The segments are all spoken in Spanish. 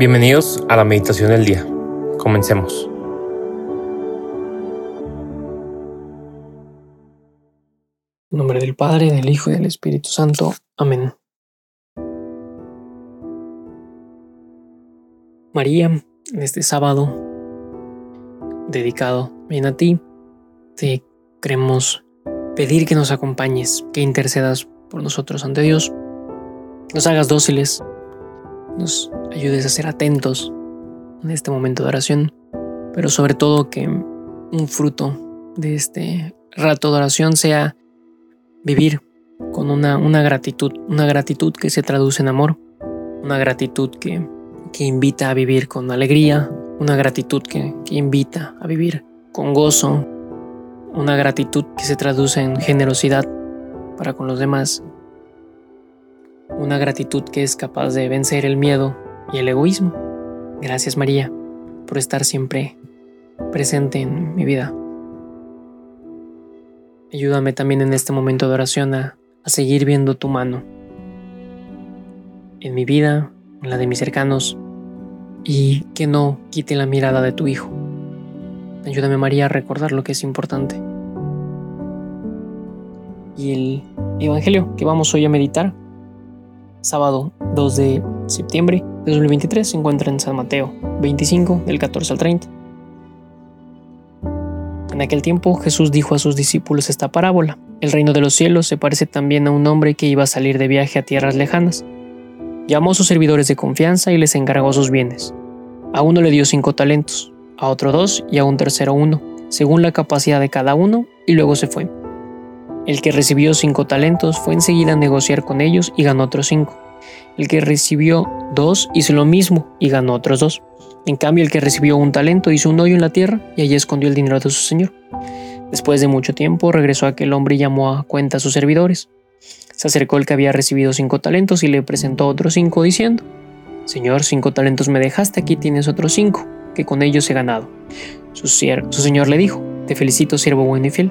Bienvenidos a la meditación del día. Comencemos. En nombre del Padre, del Hijo y del Espíritu Santo. Amén. María, en este sábado dedicado bien a ti, te queremos pedir que nos acompañes, que intercedas por nosotros ante Dios, nos hagas dóciles, nos ayudes a ser atentos en este momento de oración, pero sobre todo que un fruto de este rato de oración sea vivir con una, una gratitud, una gratitud que se traduce en amor, una gratitud que, que invita a vivir con alegría, una gratitud que, que invita a vivir con gozo, una gratitud que se traduce en generosidad para con los demás, una gratitud que es capaz de vencer el miedo y el egoísmo. Gracias María por estar siempre presente en mi vida. Ayúdame también en este momento de oración a, seguir viendo tu mano en mi vida, en la de mis cercanos, y que no quite la mirada de tu Hijo. Ayúdame María a recordar lo que es importante. Y el Evangelio que vamos hoy a meditar, sábado 2 de septiembre de 2023, se encuentra en San Mateo 25, del 14 al 30. En aquel tiempo Jesús dijo a sus discípulos esta parábola. El reino de los cielos se parece también a un hombre que iba a salir de viaje a tierras lejanas. Llamó a sus servidores de confianza y les encargó sus bienes. A uno le dio cinco talentos, a otro dos y a un tercero uno, según la capacidad de cada uno, y luego se fue. El que recibió cinco talentos fue enseguida a negociar con ellos y ganó otros cinco. El que recibió dos hizo lo mismo y ganó otros dos. En cambio, el que recibió un talento hizo un hoyo en la tierra y allí escondió el dinero de su señor. Después de mucho tiempo regresó aquel hombre y llamó a cuenta a sus servidores. Se acercó el que había recibido cinco talentos y le presentó otros cinco diciendo, Señor, cinco talentos me dejaste, aquí tienes otros cinco, que con ellos he ganado. Su, su señor le dijo, Te felicito, siervo bueno y fiel,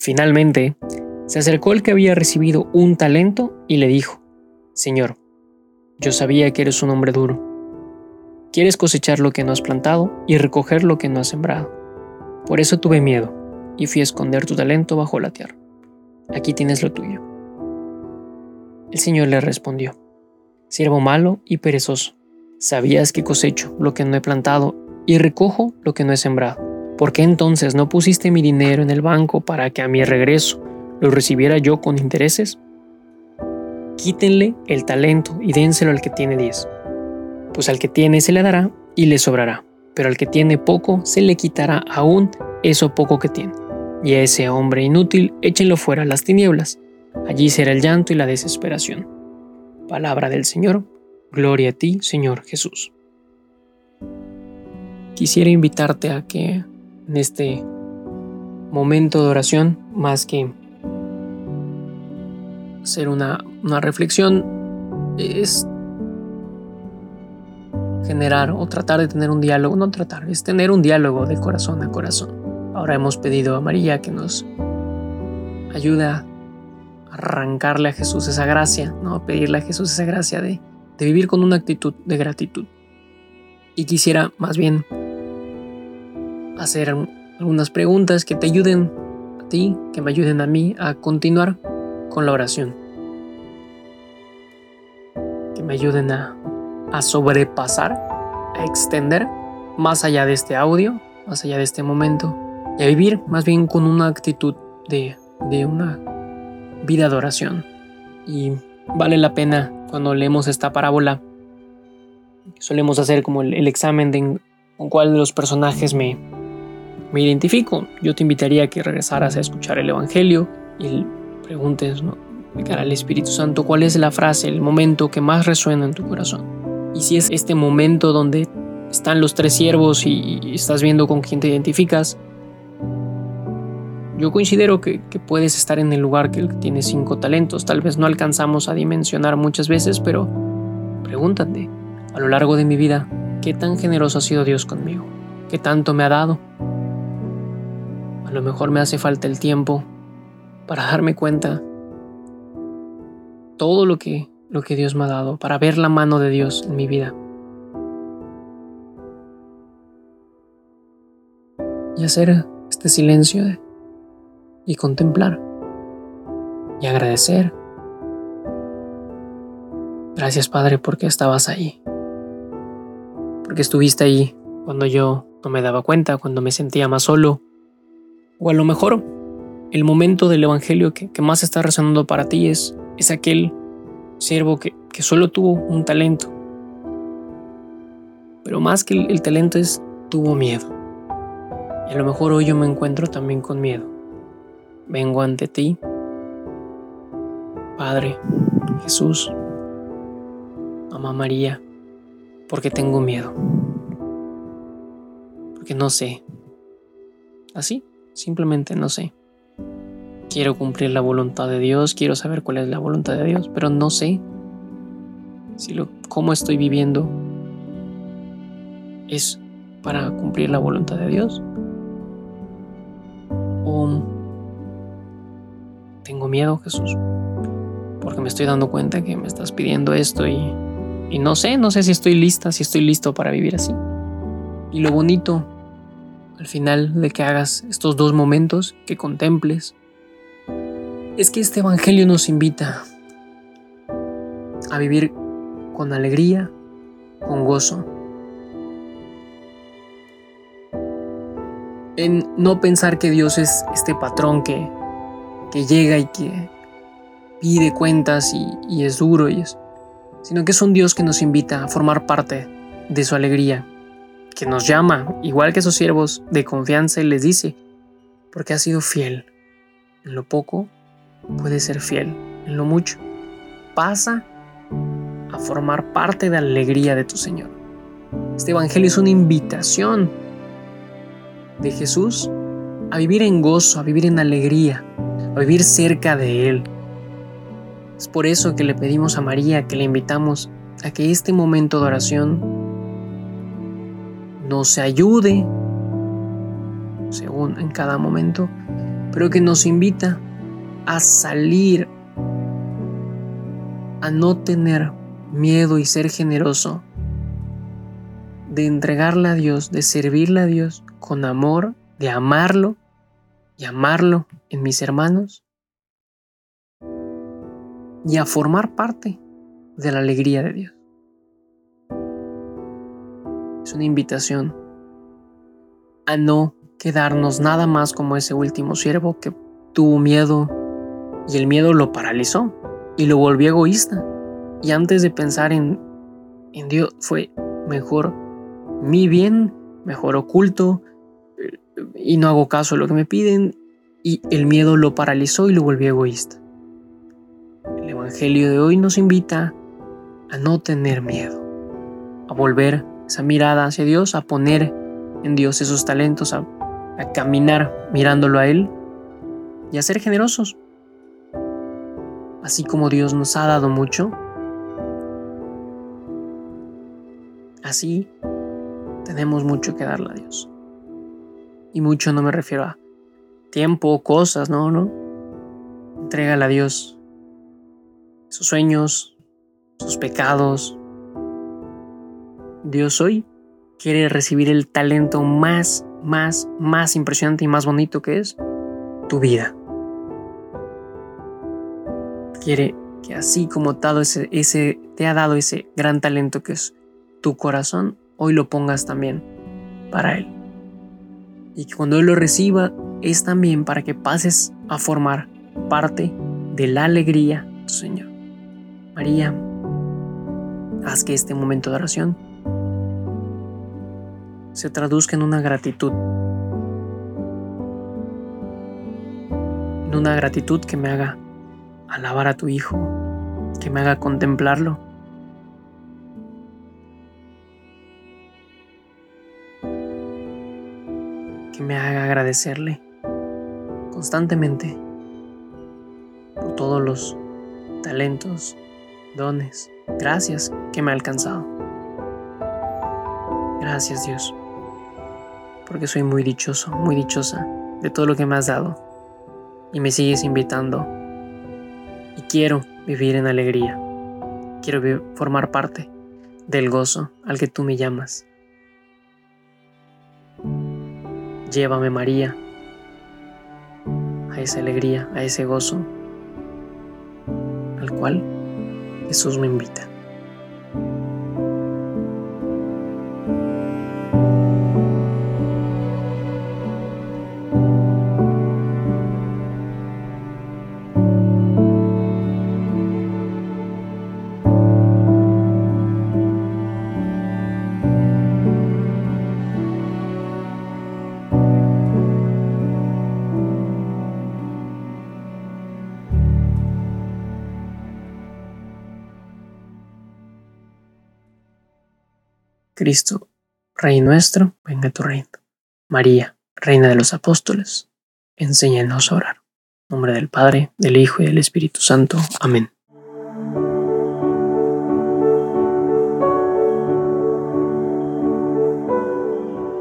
Finalmente, se acercó el que había recibido un talento y le dijo, Señor, yo sabía que eres un hombre duro. Quieres cosechar lo que no has plantado y recoger lo que no has sembrado. Por eso tuve miedo y fui a esconder tu talento bajo la tierra. Aquí tienes lo tuyo. El Señor le respondió, Siervo malo y perezoso, sabías que cosecho lo que no he plantado y recojo lo que no he sembrado. ¿Por qué entonces no pusiste mi dinero en el banco para que a mi regreso lo recibiera yo con intereses? Quítenle el talento y dénselo al que tiene diez. Pues al que tiene se le dará y le sobrará, pero al que tiene poco se le quitará aún eso poco que tiene. Y a ese hombre inútil échenlo fuera a las tinieblas. Allí será el llanto y la desesperación. Palabra del Señor. Gloria a ti, Señor Jesús. Quisiera invitarte a que en este momento de oración, más que hacer una, una reflexión, es generar o tratar de tener un diálogo, no tratar, es tener un diálogo de corazón a corazón. Ahora hemos pedido a María que nos ayude a arrancarle a Jesús esa gracia, ¿no? Pedirle a Jesús esa gracia de, de vivir con una actitud de gratitud. Y quisiera más bien hacer algunas preguntas que te ayuden a ti, que me ayuden a mí a continuar con la oración. Que me ayuden a, sobrepasar, a extender más allá de este audio, más allá de este momento, y a vivir más bien con una actitud de, una vida de oración. Y vale la pena cuando leemos esta parábola, solemos hacer como el, examen de con cuál de los personajes me, me identifico, yo te invitaría a que regresaras a escuchar el Evangelio y preguntes, ¿no? De cara al Espíritu Santo, ¿cuál es la frase, el momento que más resuena en tu corazón? Y si es este momento donde están los tres siervos y, estás viendo con quién te identificas, yo considero que, que, puedes estar en el lugar que tiene cinco talentos. Tal vez no alcanzamos a dimensionar muchas veces, pero pregúntate, a lo largo de mi vida, ¿qué tan generoso ha sido Dios conmigo? ¿Qué tanto me ha dado? A lo mejor me hace falta el tiempo para darme cuenta todo lo que, lo que Dios me ha dado, para ver la mano de Dios en mi vida. Y hacer este silencio y contemplar y agradecer. Gracias Padre porque estabas ahí. Porque estuviste ahí cuando yo no me daba cuenta, cuando me sentía más solo. O a lo mejor el momento del Evangelio que, más está resonando para ti es es aquel siervo que, solo tuvo un talento. Pero más que el, el talento es, tuvo miedo. Y a lo mejor hoy yo me encuentro también con miedo. Vengo ante ti, Padre, Jesús, Mamá María, porque tengo miedo. Porque no sé. Así, simplemente no sé. Quiero cumplir la voluntad de Dios, quiero saber cuál es la voluntad de Dios, pero no sé si lo, cómo estoy viviendo es para cumplir la voluntad de Dios. O tengo miedo, Jesús, porque me estoy dando cuenta que me estás pidiendo esto y, y no sé, no sé si estoy lista, si estoy listo para vivir así. Y lo bonito al final de que hagas estos dos momentos, que contemples, es que este Evangelio nos invita a vivir con alegría, con gozo. En no pensar que Dios es este patrón que, que llega y que pide cuentas y, y es duro, y es, sino que es un Dios que nos invita a formar parte de su alegría, que nos llama, igual que esos siervos de confianza, y les dice, porque ha sido fiel en lo poco puede ser fiel en lo mucho. Pasa a formar parte de la alegría de tu Señor. Este Evangelio es una invitación de Jesús a vivir en gozo, a vivir en alegría, a vivir cerca de Él. Es por eso que le pedimos a María, que le invitamos a que este momento de oración nos ayude, según en cada momento, pero que nos invita a salir, a no tener miedo y ser generoso, de entregarle a Dios, de servirle a Dios con amor, de amarlo y amarlo en mis hermanos y a formar parte de la alegría de Dios. Es una invitación a no quedarnos nada más como ese último siervo que tuvo miedo y el miedo lo paralizó y lo volvió egoísta. Y antes de pensar en, en Dios fue mejor mi bien, mejor oculto y no hago caso a lo que me piden y el miedo lo paralizó y lo volvió egoísta. El Evangelio de hoy nos invita a no tener miedo, a volver esa mirada hacia Dios, a poner en Dios esos talentos, a, caminar mirándolo a Él y a ser generosos así como Dios nos ha dado mucho, así tenemos mucho que darle a Dios. Y mucho no me refiero a tiempo, cosas, no, no. Entrégale a Dios sus sueños, sus pecados. Dios hoy quiere recibir el talento más, más, más impresionante y más bonito que es tu vida quiere que así como te ha dado ese gran talento que es tu corazón, hoy lo pongas también para Él. Y que cuando Él lo reciba es también para que pases a formar parte de la alegría Señor. María, haz que este momento de oración se traduzca en una gratitud. En una gratitud que me haga alabar a tu Hijo, que me haga contemplarlo. Que me haga agradecerle constantemente por todos los talentos, dones, gracias que me ha alcanzado. Gracias Dios, porque soy muy dichoso, muy dichosa de todo lo que me has dado y me sigues invitando. Y quiero vivir en alegría, quiero formar parte del gozo al que tú me llamas. Llévame María a esa alegría, a ese gozo al cual Jesús me invita. Cristo, Rey nuestro, venga tu reino. María, Reina de los Apóstoles, enséñanos a orar. En nombre del Padre, del Hijo y del Espíritu Santo. Amén.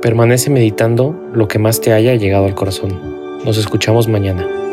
Permanece meditando lo que más te haya llegado al corazón. Nos escuchamos mañana.